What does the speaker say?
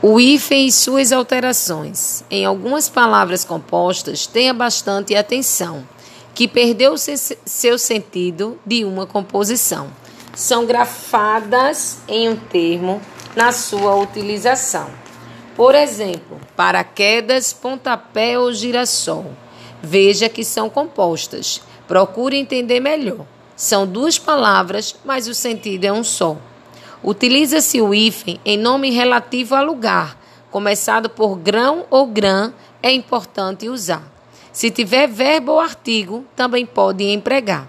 O hífen e suas alterações. Em algumas palavras compostas, tenha bastante atenção, que perdeu seu sentido de uma composição. São grafadas em um termo na sua utilização. Por exemplo, paraquedas, pontapé ou girassol. Veja que são compostas. Procure entender melhor. São duas palavras, mas o sentido é um só. Utiliza-se o hífen em nome relativo a lugar, começado por grão ou grã, é importante usar. Se tiver verbo ou artigo, também pode empregar.